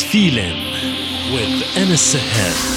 Feeling with Anas Sahel.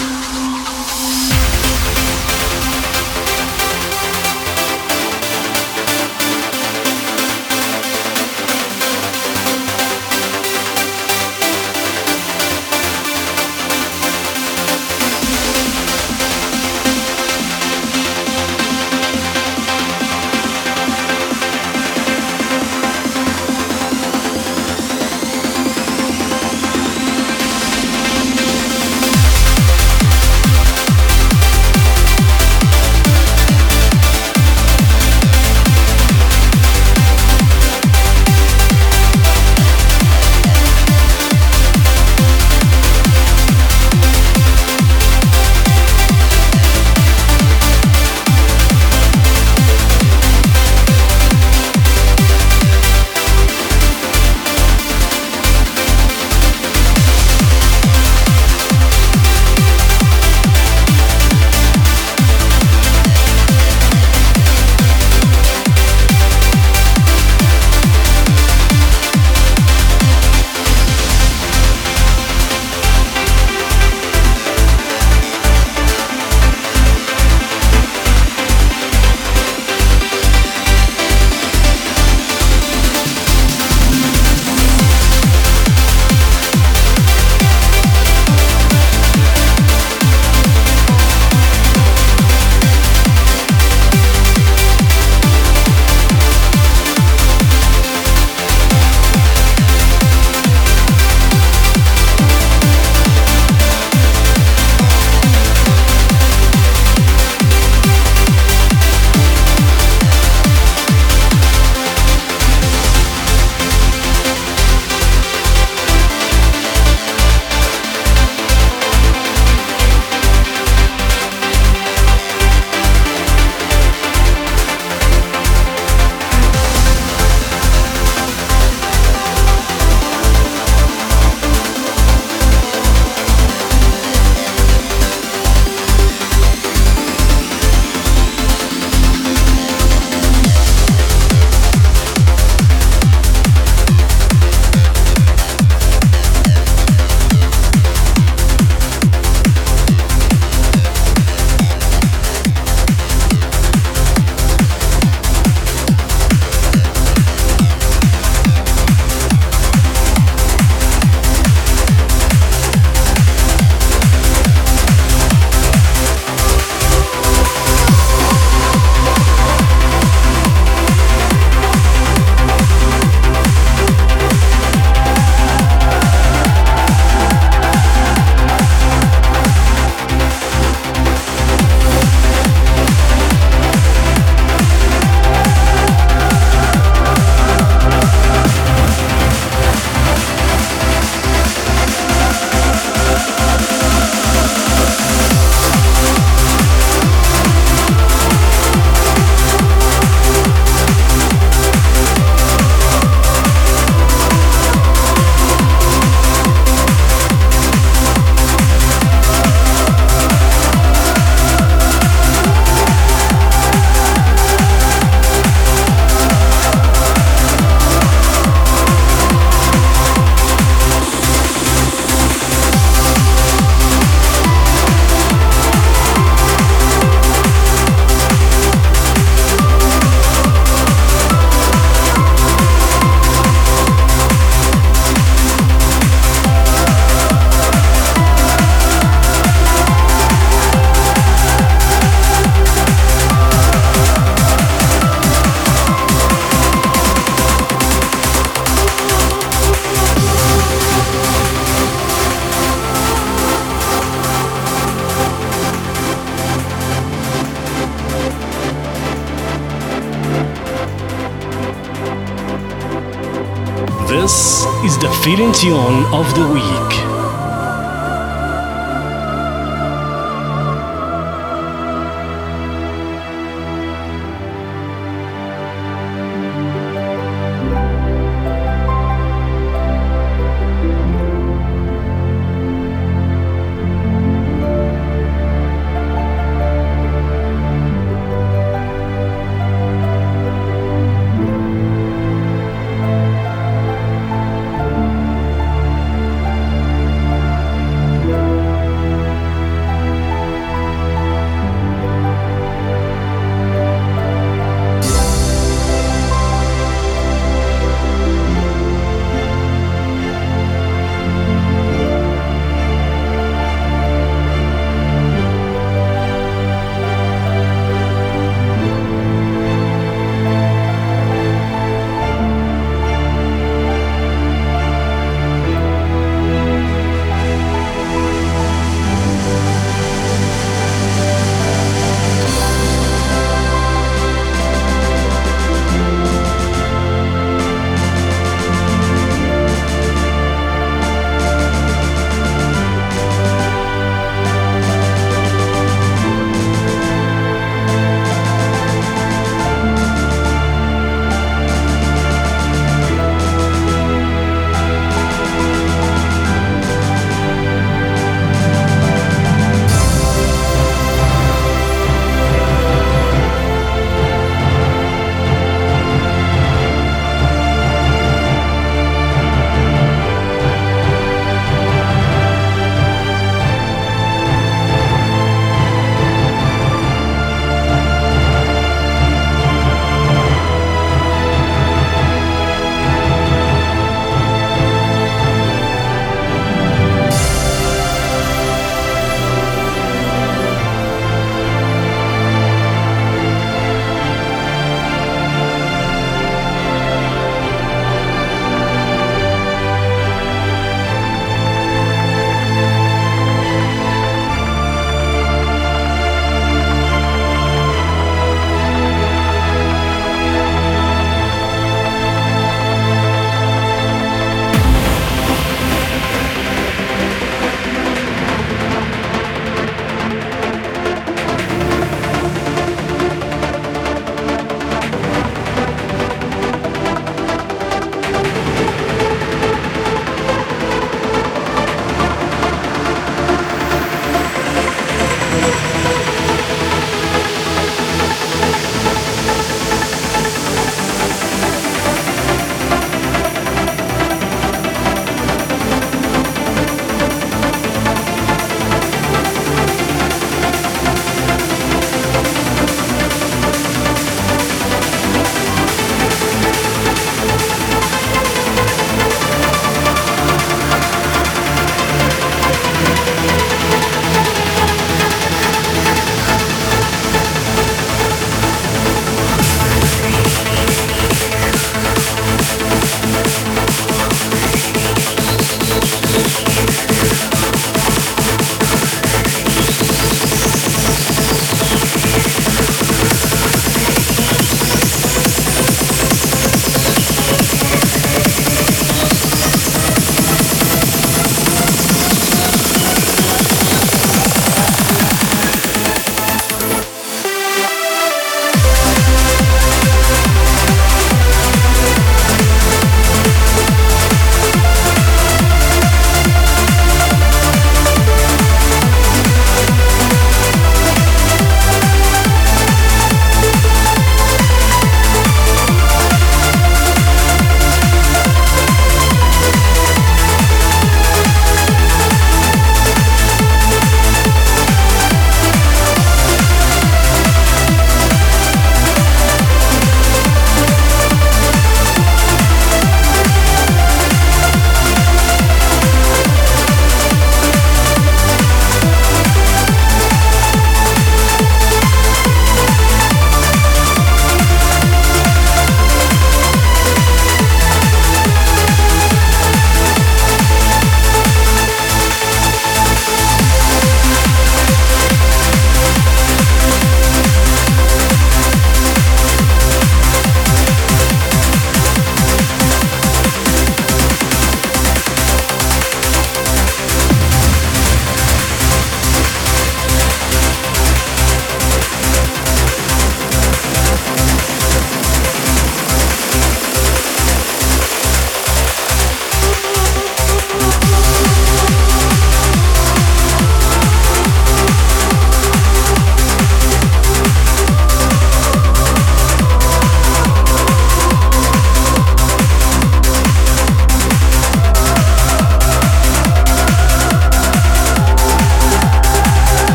Feeling tune of the week.